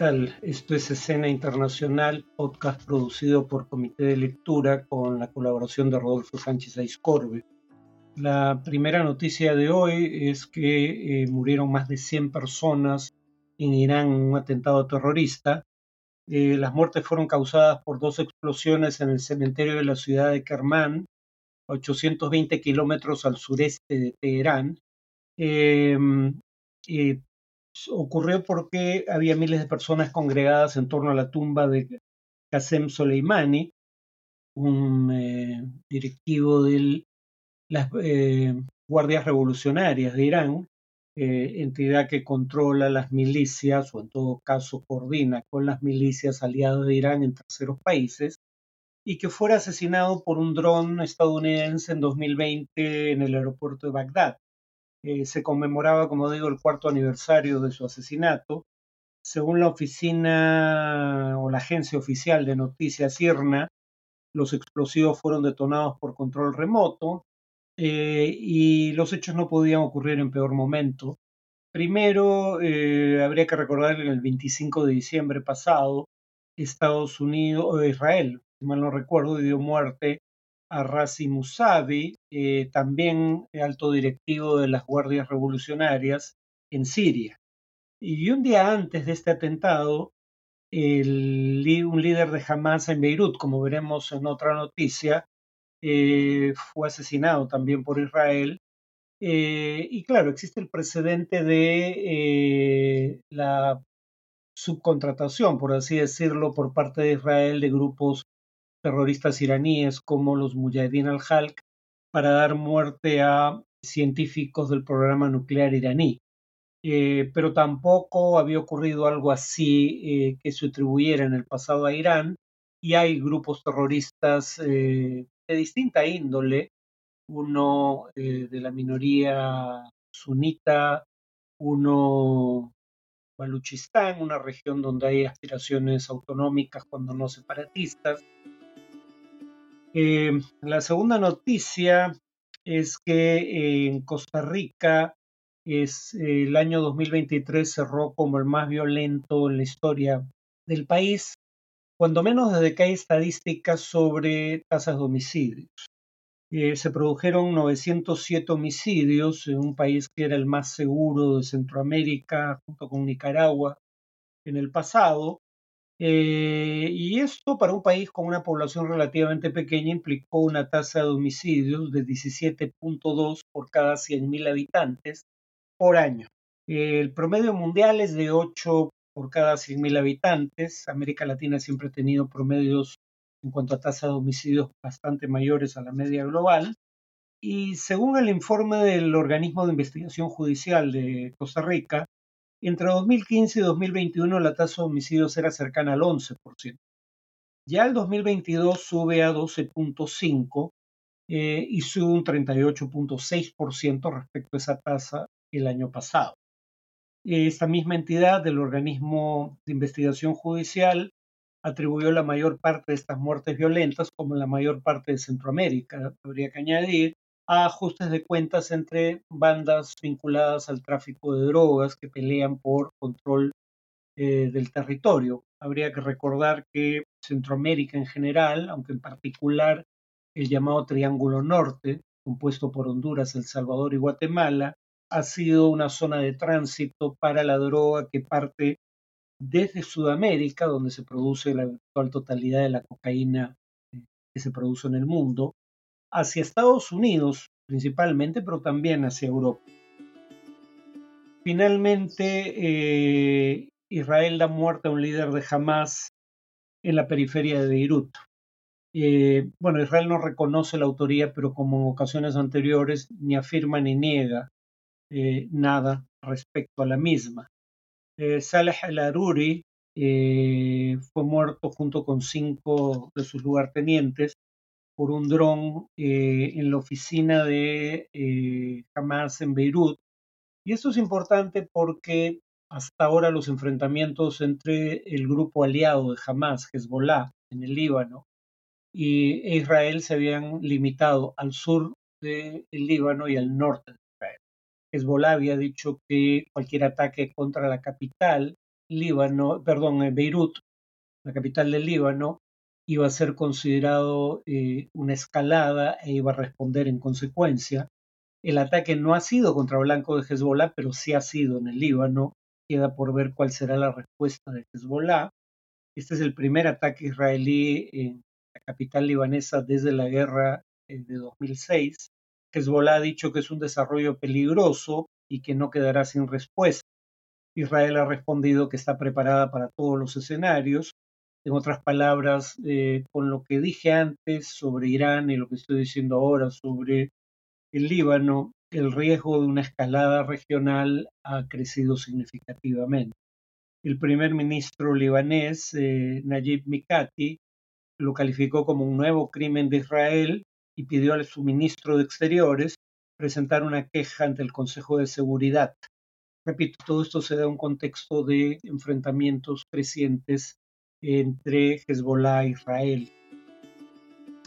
tal? Esto es Escena Internacional, podcast producido por Comité de Lectura con la colaboración de Rodolfo Sánchez Aiscorbe. La primera noticia de hoy es que eh, murieron más de 100 personas en Irán en un atentado terrorista. Eh, las muertes fueron causadas por dos explosiones en el cementerio de la ciudad de Kerman, a 820 kilómetros al sureste de Teherán. Eh, ocurrió porque había miles de personas congregadas en torno a la tumba de Qasem Soleimani, un eh, directivo de las eh, Guardias Revolucionarias de Irán, eh, entidad que controla las milicias o en todo caso coordina con las milicias aliadas de Irán en terceros países, y que fuera asesinado por un dron estadounidense en 2020 en el aeropuerto de Bagdad. Eh, se conmemoraba, como digo, el cuarto aniversario de su asesinato. Según la oficina o la agencia oficial de noticias IRNA, los explosivos fueron detonados por control remoto eh, y los hechos no podían ocurrir en peor momento. Primero, eh, habría que recordar que el 25 de diciembre pasado, Estados Unidos, o Israel, si mal no recuerdo, dio muerte a Razi Musavi, eh, también alto directivo de las Guardias Revolucionarias en Siria. Y un día antes de este atentado, un líder de Hamas en Beirut, como veremos en otra noticia, eh, fue asesinado también por Israel. Eh, y claro, existe el precedente de la subcontratación, por así decirlo, por parte de Israel de grupos terroristas iraníes como los Mujahideen al-Halq para dar muerte a científicos del programa nuclear iraní. Eh, pero tampoco había ocurrido algo así eh, que se atribuyera en el pasado a Irán y hay grupos terroristas eh, de distinta índole, uno de la minoría sunita, uno Baluchistán, una región donde hay aspiraciones autonómicas cuando no separatistas, eh, la segunda noticia es que en Costa Rica es, el año 2023 cerró como el más violento en la historia del país, cuando menos desde que hay estadísticas sobre tasas de homicidios. Eh, se produjeron 907 homicidios en un país que era el más seguro de Centroamérica, junto con Nicaragua, en el pasado, eh, y esto para un país con una población relativamente pequeña implicó una tasa de homicidios de 17.2 por cada 100.000 habitantes por año. el promedio mundial es de 8 por cada 100.000 habitantes. América Latina siempre ha tenido promedios en cuanto a tasa de homicidios bastante mayores a la media global. Y según el informe del organismo de investigación judicial de Costa Rica, entre 2015 y 2021 la tasa de homicidios era cercana al 11%. Ya el 2022 sube a 12.5% eh, y sube un 38.6% respecto a esa tasa el año pasado. Esta misma entidad del organismo de investigación judicial atribuyó la mayor parte de estas muertes violentas, como la mayor parte de Centroamérica, habría que añadir, ajustes de cuentas entre bandas vinculadas al tráfico de drogas que pelean por control eh, del territorio. Habría que recordar que Centroamérica en general, aunque en particular el llamado Triángulo Norte, compuesto por Honduras, El Salvador y Guatemala, ha sido una zona de tránsito para la droga que parte desde Sudamérica, donde se produce la totalidad de la cocaína eh, que se produce en el mundo, hacia Estados Unidos principalmente, pero también hacia Europa. Finalmente, eh, Israel da muerte a un líder de Hamas en la periferia de Beirut. Eh, bueno, Israel no reconoce la autoría, pero como en ocasiones anteriores, ni afirma ni niega eh, nada respecto a la misma. Saleh el-Aruri fue muerto junto con cinco de sus lugartenientes por un dron eh, en la oficina de eh, Hamas en Beirut. Y esto es importante porque hasta ahora los enfrentamientos entre el grupo aliado de Hamas, Hezbollah, en el Líbano, y e Israel se habían limitado al sur del Líbano y al norte de Israel. Hezbollah había dicho que cualquier ataque contra la capital Líbano, perdón, Beirut, la capital del Líbano, iba a ser considerado eh, una escalada e iba a responder en consecuencia. El ataque no ha sido contra Blanco de Hezbollah, pero sí ha sido en el Líbano. Queda por ver cuál será la respuesta de Hezbollah. Este es el primer ataque israelí en la capital libanesa desde la guerra eh, de 2006. Hezbollah ha dicho que es un desarrollo peligroso y que no quedará sin respuesta. Israel ha respondido que está preparada para todos los escenarios. En otras palabras, eh, con lo que dije antes sobre Irán y lo que estoy diciendo ahora sobre el Líbano, el riesgo de una escalada regional ha crecido significativamente. El primer ministro libanés, eh, Najib Mikati, lo calificó como un nuevo crimen de Israel y pidió al su ministro de Exteriores presentar una queja ante el Consejo de Seguridad. Repito, todo esto se da en un contexto de enfrentamientos crecientes entre Hezbollah e Israel.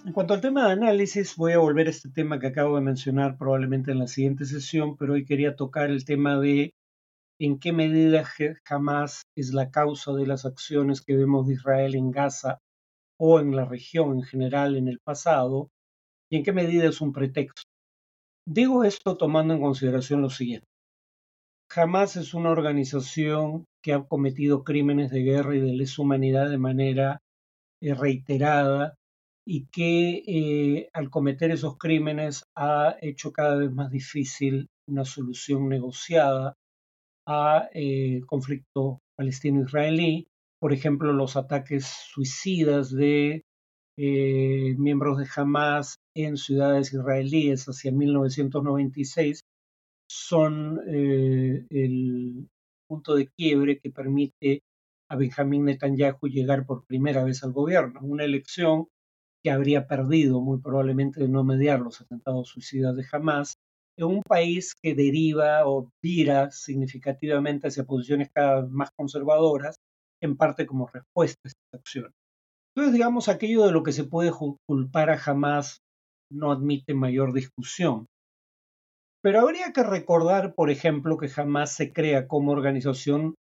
En cuanto al tema de análisis, voy a volver a este tema que acabo de mencionar probablemente en la siguiente sesión, pero hoy quería tocar el tema de en qué medida Hamas es la causa de las acciones que vemos de Israel en Gaza o en la región en general en el pasado, y en qué medida es un pretexto. Digo esto tomando en consideración lo siguiente. Hamas es una organización que ha cometido crímenes de guerra y de lesa humanidad de manera eh, reiterada y que eh, al cometer esos crímenes ha hecho cada vez más difícil una solución negociada a eh, conflicto palestino-israelí. Por ejemplo, los ataques suicidas de miembros de Hamas en ciudades israelíes hacia 1996 son eh, el punto de quiebre que permite a Benjamín Netanyahu llegar por primera vez al gobierno. Una elección que habría perdido muy probablemente de no mediar los atentados suicidas de Hamas en un país que deriva o vira significativamente hacia posiciones cada vez más conservadoras, en parte como respuesta a esta acción. Entonces, digamos, aquello de lo que se puede culpar a Hamas no admite mayor discusión. Pero habría que recordar, por ejemplo, que Hamas se crea como organización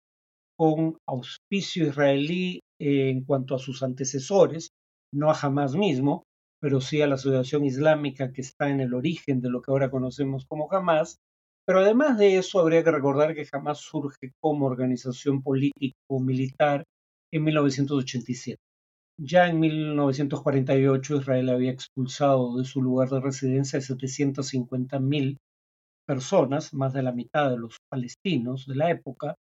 con auspicio israelí en cuanto a sus antecesores, no a Hamas mismo, pero sí a la Asociación Islámica que está en el origen de lo que ahora conocemos como Hamas. Pero además de eso, habría que recordar que Hamas surge como organización político-militar en 1987. Ya en 1948 Israel había expulsado de su lugar de residencia a 750.000 personas, más de la mitad de los palestinos de la época,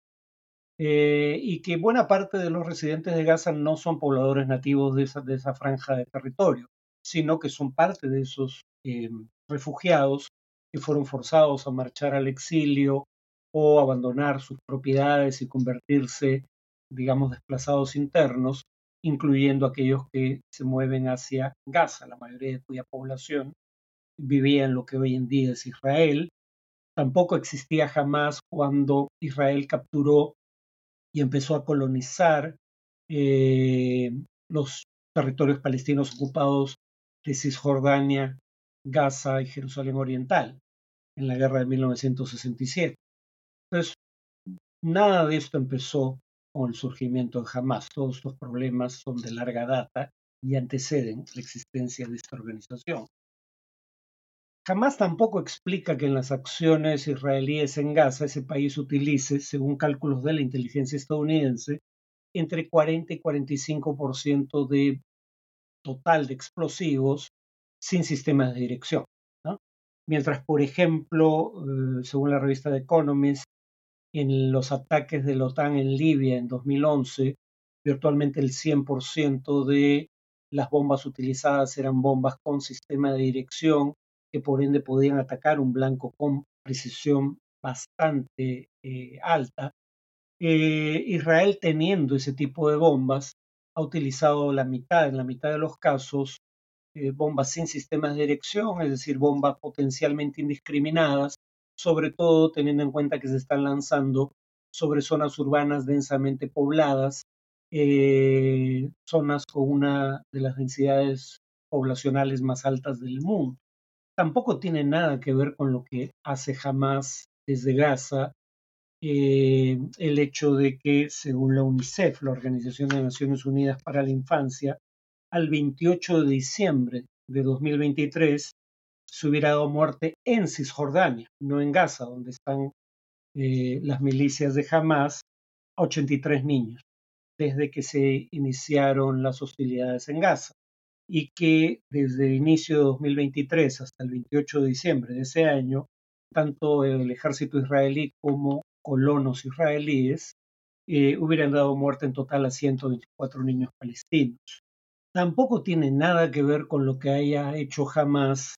eh, y que buena parte de los residentes de Gaza no son pobladores nativos de esa, franja de territorio, sino que son parte de esos eh, refugiados que fueron forzados a marchar al exilio o abandonar sus propiedades y convertirse, digamos, desplazados internos incluyendo aquellos que se mueven hacia Gaza, la mayoría de cuya población vivía en lo que hoy en día es Israel. Tampoco existía jamás cuando Israel capturó y empezó a colonizar eh, los territorios palestinos ocupados de Cisjordania, Gaza y Jerusalén Oriental en la guerra de 1967. Entonces, nada de esto empezó con el surgimiento de Hamas. Todos estos problemas son de larga data y anteceden la existencia de esta organización. Jamás tampoco explica que en las acciones israelíes en Gaza ese país utilice, según cálculos de la inteligencia estadounidense, entre 40 y 45% de total de explosivos sin sistemas de dirección. Mientras, por ejemplo, eh, según la revista The Economist, en los ataques de la OTAN en Libia en 2011, virtualmente el 100% de las bombas utilizadas eran bombas con sistema de dirección que por ende podían atacar un blanco con precisión bastante eh, alta. Eh, Israel teniendo ese tipo de bombas ha utilizado la mitad, en la mitad de los casos, eh, bombas sin sistemas de dirección, es decir, bombas potencialmente indiscriminadas sobre todo teniendo en cuenta que se están lanzando sobre zonas urbanas densamente pobladas, zonas con una de las densidades poblacionales más altas del mundo. Tampoco tiene nada que ver con lo que hace Hamas desde Gaza eh, el hecho de que, según la UNICEF, la Organización de Naciones Unidas para la Infancia, al 28 de diciembre de 2023 se hubiera dado muerte en Cisjordania, no en Gaza, donde están eh, las milicias de Hamas, a 83 niños, desde que se iniciaron las hostilidades en Gaza, y que desde el inicio de 2023 hasta el 28 de diciembre de ese año, tanto el ejército israelí como colonos israelíes eh, hubieran dado muerte en total a 124 niños palestinos. Tampoco tiene nada que ver con lo que haya hecho jamás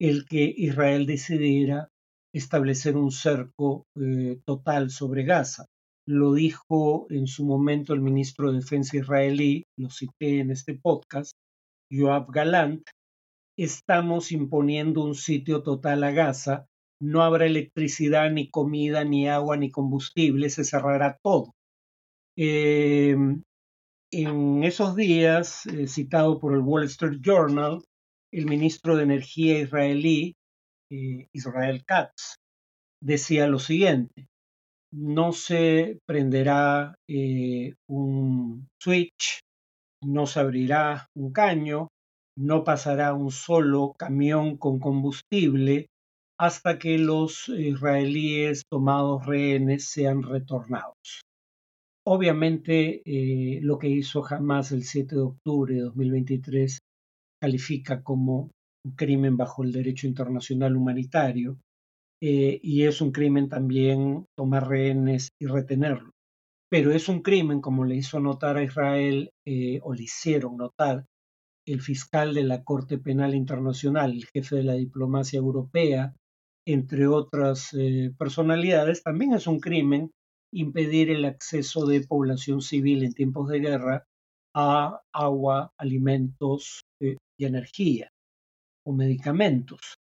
el que Israel decidiera establecer un cerco eh, total sobre Gaza. Lo dijo en su momento el ministro de Defensa israelí, lo cité en este podcast, Joab Galant, estamos imponiendo un sitio total a Gaza, no habrá electricidad, ni comida, ni agua, ni combustible, se cerrará todo. Eh, en esos días, eh, citado por el Wall Street Journal, el ministro de Energía israelí, eh, Israel Katz, decía lo siguiente, no se prenderá eh, un switch, no se abrirá un caño, no pasará un solo camión con combustible hasta que los israelíes tomados rehenes sean retornados. Obviamente, eh, lo que hizo Hamas el 7 de octubre de 2023 califica como un crimen bajo el derecho internacional humanitario eh, y es un crimen también tomar rehenes y retenerlos. Pero es un crimen, como le hizo notar a Israel, eh, o le hicieron notar, el fiscal de la Corte Penal Internacional, el jefe de la diplomacia europea, entre otras personalidades, también es un crimen impedir el acceso de población civil en tiempos de guerra a agua, alimentos eh, y energía o medicamentos.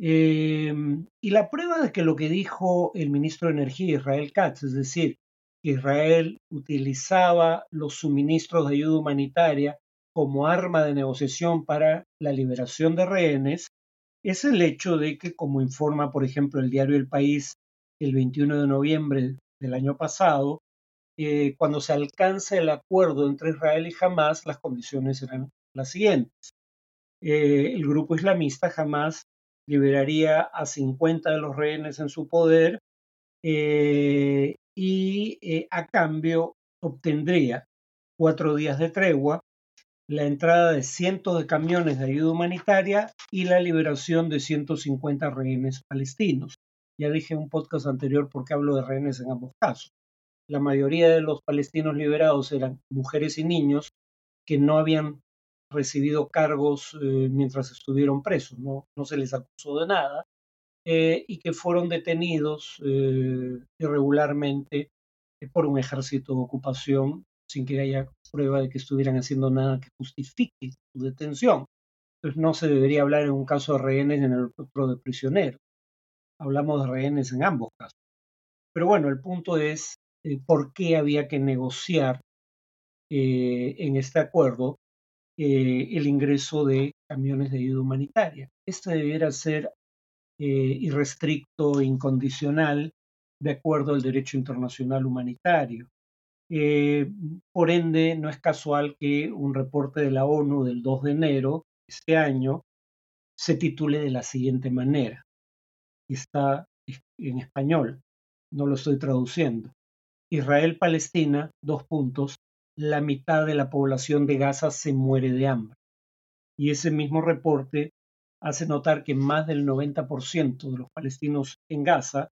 Em, y la prueba de que lo que dijo el ministro de Energía, Israel Katz, es decir, Israel utilizaba los suministros de ayuda humanitaria como arma de negociación para la liberación de rehenes, es el hecho de que, como informa, por ejemplo, el diario El País el 21 de noviembre del año pasado, eh, cuando se alcanza el acuerdo entre Israel y Hamas, las condiciones eran las siguientes. Eh, el grupo islamista Hamas liberaría a 50 de los rehenes en su poder eh, y a cambio obtendría cuatro días de tregua, la entrada de cientos de camiones de ayuda humanitaria y la liberación de 150 rehenes palestinos. Ya dije en un podcast anterior por qué hablo de rehenes en ambos casos. La mayoría de los palestinos liberados eran mujeres y niños que no habían recibido cargos eh, mientras estuvieron presos, no, se les acusó de nada, eh, y que fueron detenidos eh, irregularmente por un ejército de ocupación sin que haya prueba de que estuvieran haciendo nada que justifique su detención. Entonces no se debería hablar en un caso de rehenes en el otro de prisioneros hablamos de rehenes en ambos casos. Pero bueno, el punto es eh, por qué había que negociar eh, en este acuerdo eh, el ingreso de camiones de ayuda humanitaria. Este debiera ser irrestricto e incondicional de acuerdo al derecho internacional humanitario. por ende, no es casual que un reporte de la ONU del 2 de enero de este año se titule de la siguiente manera está en español, no lo estoy traduciendo. Israel-Palestina, dos puntos, la mitad de la población de Gaza se muere de hambre. Y ese mismo reporte hace notar que más del 90% de los palestinos en Gaza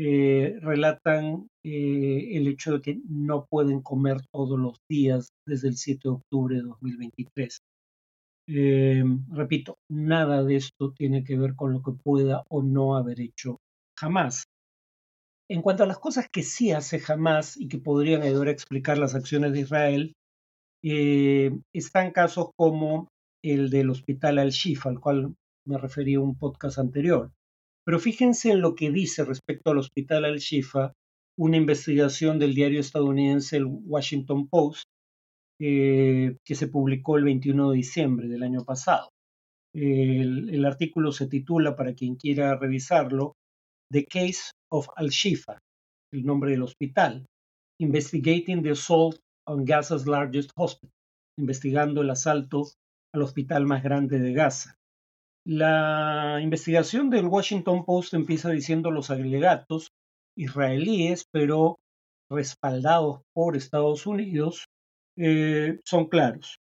eh, relatan eh, el hecho de que no pueden comer todos los días desde el 7 de octubre de 2023. Eh, repito, nada de esto tiene que ver con lo que pueda o no haber hecho jamás. En cuanto a las cosas que sí hace jamás y que podrían ayudar a explicar las acciones de Israel, están casos como el del hospital Al-Shifa, al cual me referí en un podcast anterior. Pero fíjense en lo que dice respecto al hospital Al-Shifa una investigación del diario estadounidense el Washington Post eh, que se publicó el 21 de diciembre del año pasado. El, artículo se titula, para quien quiera revisarlo, The Case of Al-Shifa, el nombre del hospital, Investigating the Assault on Gaza's Largest Hospital, investigando el asalto al hospital más grande de Gaza. La investigación del Washington Post empieza diciendo los alegatos israelíes, pero respaldados por Estados Unidos, eh, son claros.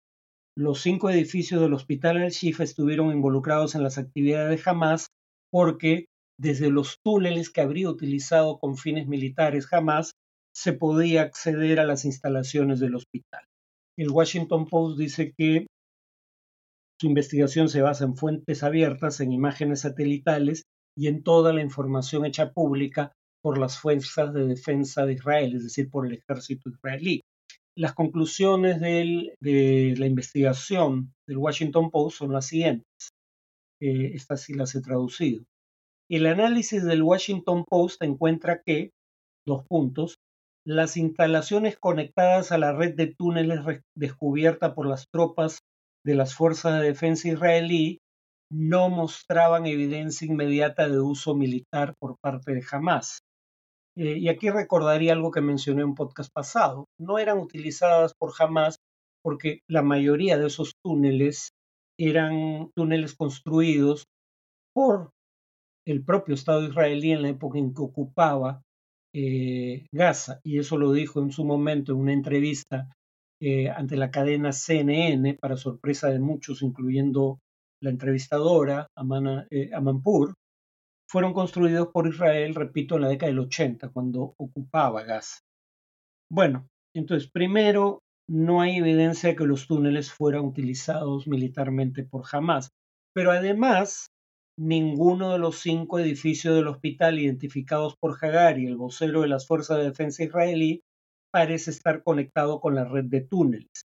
Los cinco edificios del hospital Al-Shifa estuvieron involucrados en las actividades de Hamas porque desde los túneles que habría utilizado con fines militares Hamas se podía acceder a las instalaciones del hospital. El Washington Post dice que su investigación se basa en fuentes abiertas, en imágenes satelitales y en toda la información hecha pública por las fuerzas de defensa de Israel, es decir, por el ejército israelí. Las conclusiones de la investigación del Washington Post son las siguientes. Eh, estas sí las he traducido. El análisis del Washington Post encuentra que, dos puntos, las instalaciones conectadas a la red de túneles descubierta por las tropas de las fuerzas de defensa israelí no mostraban evidencia inmediata de uso militar por parte de Hamas. Eh, y aquí recordaría algo que mencioné en un podcast pasado. No eran utilizadas por Hamas porque la mayoría de esos túneles eran túneles construidos por el propio Estado israelí en la época en que ocupaba eh, Gaza. Y eso lo dijo en su momento en una entrevista eh, ante la cadena CNN, para sorpresa de muchos, incluyendo la entrevistadora Amana, Amanpur, fueron construidos por Israel, repito, en la década del 80, cuando ocupaba Gaza. Bueno, entonces, primero, no hay evidencia de que los túneles fueran utilizados militarmente por Hamas, pero además, ninguno de los cinco edificios del hospital identificados por Hagari, el vocero de las Fuerzas de Defensa israelí, parece estar conectado con la red de túneles.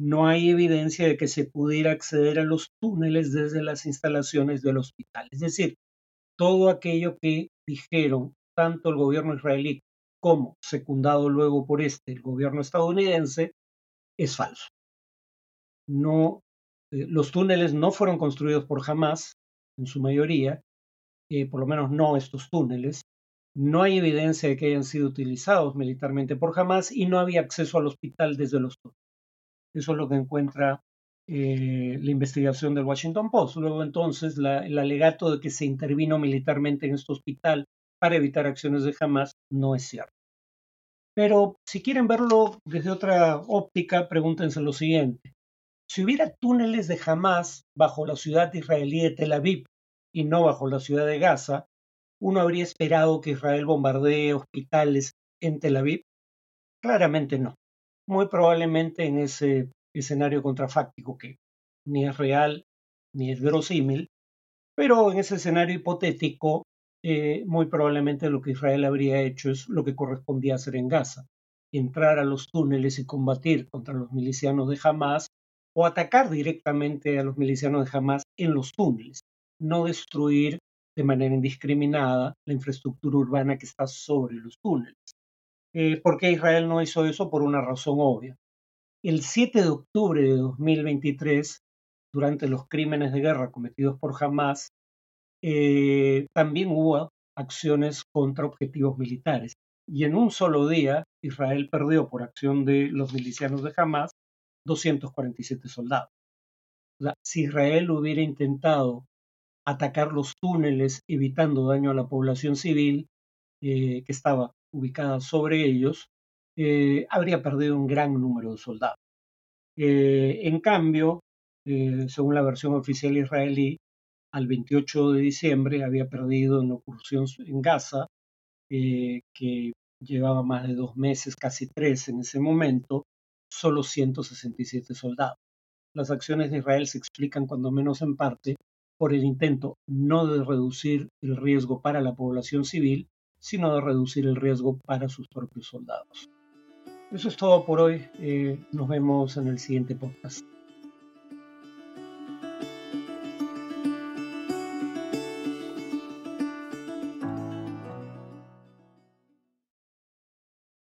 No hay evidencia de que se pudiera acceder a los túneles desde las instalaciones del hospital. Es decir, todo aquello que dijeron tanto el gobierno israelí como secundado luego por este, el gobierno estadounidense, es falso. No, eh, los túneles no fueron construidos por Hamas, en su mayoría, eh, por lo menos no estos túneles. No hay evidencia de que hayan sido utilizados militarmente por Hamas y no había acceso al hospital desde los túneles. Eso es lo que encuentra eh, la investigación del Washington Post. Luego entonces el alegato de que se intervino militarmente en este hospital para evitar acciones de Hamas no es cierto. Pero si quieren verlo desde otra óptica, pregúntense lo siguiente. Si hubiera túneles de Hamas bajo la ciudad israelí de Tel Aviv y no bajo la ciudad de Gaza, ¿uno habría esperado que Israel bombardee hospitales en Tel Aviv? Claramente no. Muy probablemente en ese escenario contrafáctico que ni es real ni es verosímil, pero en ese escenario hipotético, eh, muy probablemente lo que Israel habría hecho es lo que correspondía hacer en Gaza, entrar a los túneles y combatir contra los milicianos de Hamas o atacar directamente a los milicianos de Hamas en los túneles, no destruir de manera indiscriminada la infraestructura urbana que está sobre los túneles. Eh, ¿Por qué Israel no hizo eso? Por una razón obvia. El 7 de octubre de 2023, durante los crímenes de guerra cometidos por Hamas, eh, también hubo acciones contra objetivos militares. Y en un solo día, Israel perdió por acción de los milicianos de Hamas 247 soldados. si Israel hubiera intentado atacar los túneles evitando daño a la población civil eh, que estaba ubicada sobre ellos, eh, habría perdido un gran número de soldados. Eh, en cambio, según la versión oficial israelí, al 28 de diciembre había perdido en la en Gaza, que llevaba más de dos meses, casi tres en ese momento, solo 167 soldados. Las acciones de Israel se explican cuando menos en parte por el intento no de reducir el riesgo para la población civil, sino de reducir el riesgo para sus propios soldados. Eso es todo por hoy. Eh, nos vemos en el siguiente podcast.